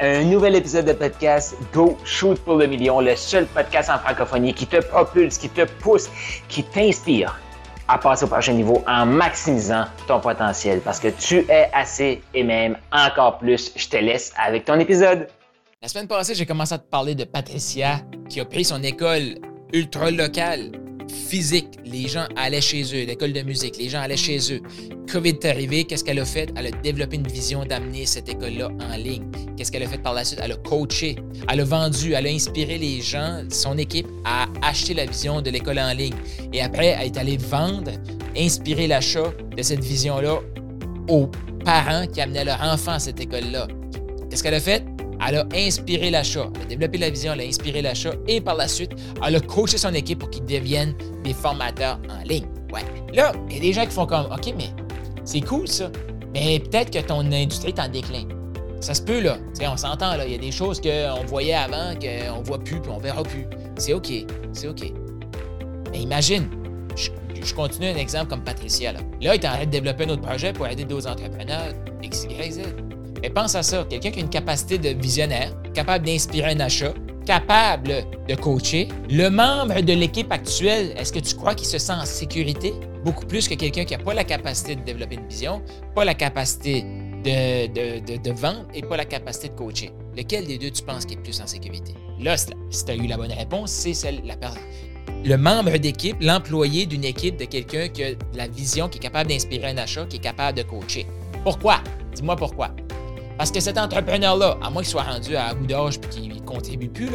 Un nouvel épisode de podcast Go Shoot pour le million, le seul podcast en francophonie qui te propulse, qui te pousse, qui t'inspire à passer au prochain niveau en maximisant ton potentiel parce que tu es assez et même encore plus. Je te laisse avec ton épisode. La semaine passée, j'ai commencé à te parler de Patricia qui a pris son école ultra locale physique. Les gens allaient chez eux, l'école de musique, les gens allaient chez eux. COVID est arrivé, qu'est-ce qu'elle a fait? Elle a développé une vision d'amener cette école-là en ligne. Qu'est-ce qu'elle a fait par la suite? Elle a coaché, elle a vendu, elle a inspiré les gens, son équipe, à acheter la vision de l'école en ligne. Et après, elle est allée vendre, inspirer l'achat de cette vision-là aux parents qui amenaient leur enfant à cette école-là. Qu'est-ce qu'elle a fait? Elle a inspiré l'achat, elle a développé la vision, elle a inspiré l'achat et par la suite, elle a coaché son équipe pour qu'ils deviennent des formateurs en ligne. Ouais. Là, il y a des gens qui font comme OK, mais c'est cool ça. Mais peut-être que ton industrie est en déclin. Ça se peut, là. on s'entend, là. Il y a des choses qu'on voyait avant, qu'on voit plus, puis on verra plus. C'est OK. C'est OK. Mais imagine, je, continue un exemple comme Patricia, là. Là, il est en train de développer un autre projet pour aider d'autres entrepreneurs, X, Y. Mais pense à ça, quelqu'un qui a une capacité de visionnaire, capable d'inspirer un achat, capable de coacher. Le membre de l'équipe actuelle, est-ce que tu crois qu'il se sent en sécurité? Beaucoup plus que quelqu'un qui n'a pas la capacité de développer une vision, pas la capacité de, vendre et pas la capacité de coacher. Lequel des deux tu penses qui est plus en sécurité? Là, si tu as eu la bonne réponse, c'est celle la personne. Le membre d'équipe, l'employé d'une équipe de quelqu'un qui a la vision, qui est capable d'inspirer un achat, qui est capable de coacher. Pourquoi? Dis-moi pourquoi. Parce que cet entrepreneur-là, à moins qu'il soit rendu à bout d'âge et qu'il ne contribue plus,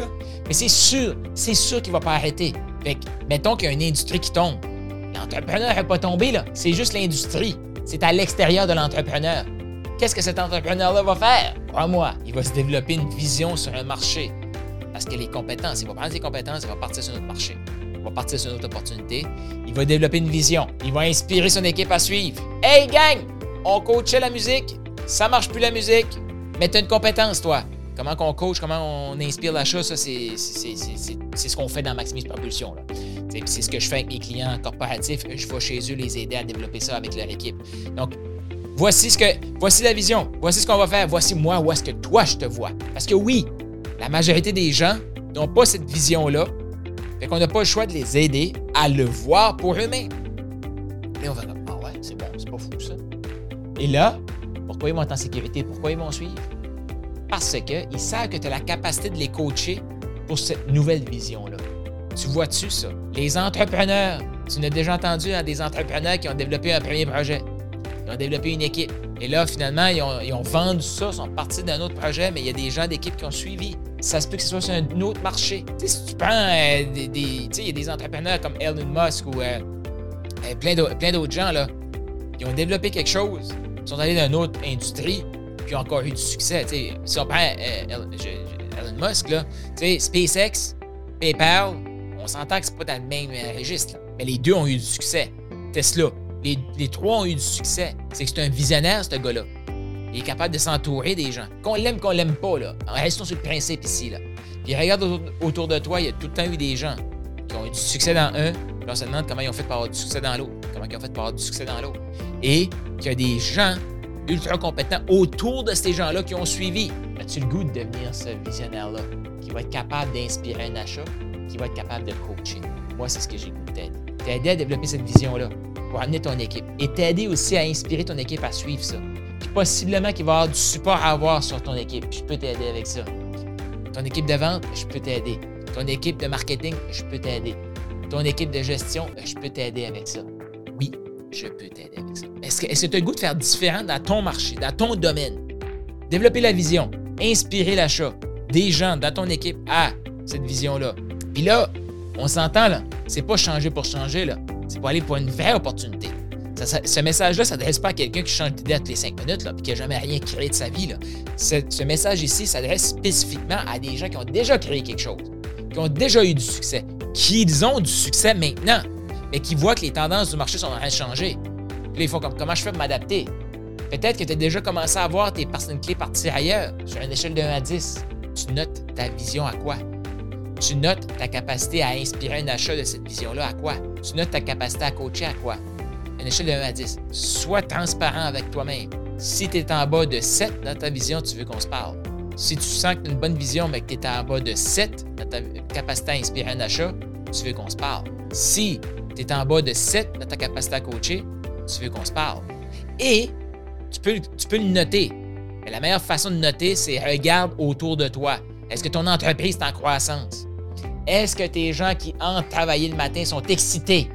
mais c'est sûr, c'est sûr qu'il ne va pas arrêter. Fait que, mettons qu'il y a une industrie qui tombe. L'entrepreneur n'a pas tombé. C'est juste l'industrie. C'est à l'extérieur de l'entrepreneur. Qu'est-ce que cet entrepreneur-là va faire? Crois-moi, il va se développer une vision sur un marché. Parce que les compétences, il va prendre ses compétences, il va partir sur notre marché. Il va partir sur une autre opportunité. Il va développer une vision. Il va inspirer son équipe à suivre. Hey gang! On coachait la musique, ça marche plus la musique, mais tu as une compétence, toi. Comment qu'on coach, comment on inspire l'achat, ça, c'est ce qu'on fait dans Maximise Propulsion. C'est ce que je fais avec mes clients corporatifs. Je vais chez eux les aider à développer ça avec leur équipe. Donc, voici ce que voici la vision. Voici ce qu'on va faire. Voici moi où est-ce que toi je te vois. Parce que oui, la majorité des gens n'ont pas cette vision-là. Fait qu'on n'a pas le choix de les aider à le voir pour eux-mêmes. Et on va dire, ah ouais, c'est bon, c'est pas fou ça. Et là, pourquoi ils vont être en sécurité? Pourquoi ils vont suivre? Parce qu'ils savent que tu as la capacité de les coacher pour cette nouvelle vision-là. Tu vois-tu ça? Les entrepreneurs, tu n'as déjà entendu hein, des entrepreneurs qui ont développé un premier projet. Ils ont développé une équipe. Et là, finalement, ils ont, vendu ça, ils sont partis d'un autre projet, mais il y a des gens d'équipe qui ont suivi. Ça se peut que ce soit sur un autre marché. Tu sais, si tu prends euh, des, Tu sais, il y a des entrepreneurs comme Elon Musk ou euh, euh, plein d'autres gens, là, qui ont développé quelque chose ils sont allés dans une autre industrie, puis ont encore eu du succès. si on prend euh, Elon Musk, là, SpaceX, PayPal, on s'entend que c'est pas dans le même euh, registre. Mais les deux ont eu du succès. Tesla, les, les trois ont eu du succès. C'est que c'est un visionnaire, ce gars-là. Il est capable de s'entourer des gens. Qu'on l'aime, qu'on l'aime pas, là. Restons sur le principe ici, là. Puis regarde autour, de toi, il y a tout le temps eu des gens qui ont eu du succès dans un, puis on se demande comment ils ont fait pour avoir du succès dans l'autre. Comment ils ont fait pour avoir du succès dans l'autre. Et qu'il y a des gens ultra compétents autour de ces gens-là qui ont suivi. As-tu le goût de devenir ce visionnaire-là qui va être capable d'inspirer un achat, qui va être capable de coacher? Moi, c'est ce que j'ai goût t'aider. T'aider à développer cette vision-là pour amener ton équipe et t'aider aussi à inspirer ton équipe à suivre ça. Puis possiblement qu'il va y avoir du support à avoir sur ton équipe. je peux t'aider avec ça. Ton équipe de vente, je peux t'aider. Ton équipe de marketing, je peux t'aider. Ton équipe de gestion, je peux t'aider avec ça. Oui, je peux t'aider avec ça. Est-ce que tu as le goût de faire différent dans ton marché, dans ton domaine? Développer la vision, inspirer l'achat des gens dans ton équipe à cette vision-là. Puis là, on s'entend, là, c'est pas changer pour changer, là. C'est pour aller pour une vraie opportunité. ce message-là ne s'adresse pas à quelqu'un qui change d'idée toutes les cinq minutes, là, puis qui n'a jamais rien créé de sa vie. Là. Ce, ce message ici s'adresse spécifiquement à des gens qui ont déjà créé quelque chose, qui ont déjà eu du succès, qui ont du succès maintenant et qui voient que les tendances du marché sont en train de changer. Puis là, ils font comme comment je fais pour m'adapter? Peut-être que tu as déjà commencé à voir tes personnes clés partir ailleurs, sur une échelle de 1 à 10. Tu notes ta vision à quoi? Tu notes ta capacité à inspirer un achat de cette vision-là à quoi? Tu notes ta capacité à coacher à quoi? Une échelle de 1 à 10. Sois transparent avec toi-même. Si tu es en bas de 7 dans ta vision, tu veux qu'on se parle. Si tu sens que tu as une bonne vision, mais que tu es en bas de 7 dans ta capacité à inspirer un achat, tu veux qu'on se parle. Si tu es en bas de 7 dans ta capacité à coacher, tu veux qu'on se parle. Et tu peux, tu peux le noter. La meilleure façon de noter, c'est regarde autour de toi. Est-ce que ton entreprise est en croissance? Est-ce que tes gens qui entrent travailler le matin sont excités?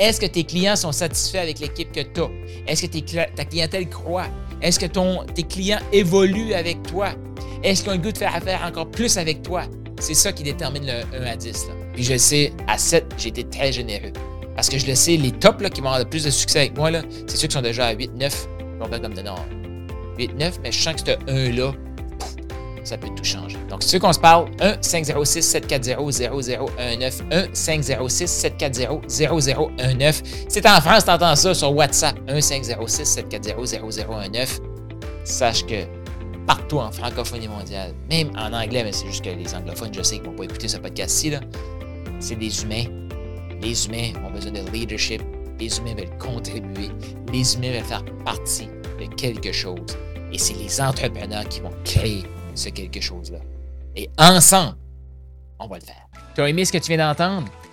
Est-ce que tes clients sont satisfaits avec l'équipe que tu as? Est-ce que ta clientèle croit? Est-ce que ton, tes clients évoluent avec toi? Est-ce qu'ils ont le goût de faire affaire encore plus avec toi? C'est ça qui détermine le 1 à 10. Puis je sais, à 7, j'ai été très généreux. Parce que je le sais, les tops qui vont avoir le plus de succès avec moi, c'est ceux qui sont déjà à 8, 9. Ils vont faire comme de non. 8, 9, mais je sens que ce 1-là, ça peut tout changer. Donc, veux qu'on se parle, 1-506-740-0019. 1-506-740-0019. Si t'es en France, t'entends ça sur WhatsApp. 1-506-740-0019. Sache que partout en francophonie mondiale, même en anglais, mais c'est juste que les anglophones, je sais qu'ils vont pas écouter ce podcast-ci, c'est des humains. Les humains ont besoin de leadership. Les humains veulent contribuer. Les humains veulent faire partie de quelque chose. Et c'est les entrepreneurs qui vont créer ce quelque chose-là. Et ensemble, on va le faire. Tu as aimé ce que tu viens d'entendre?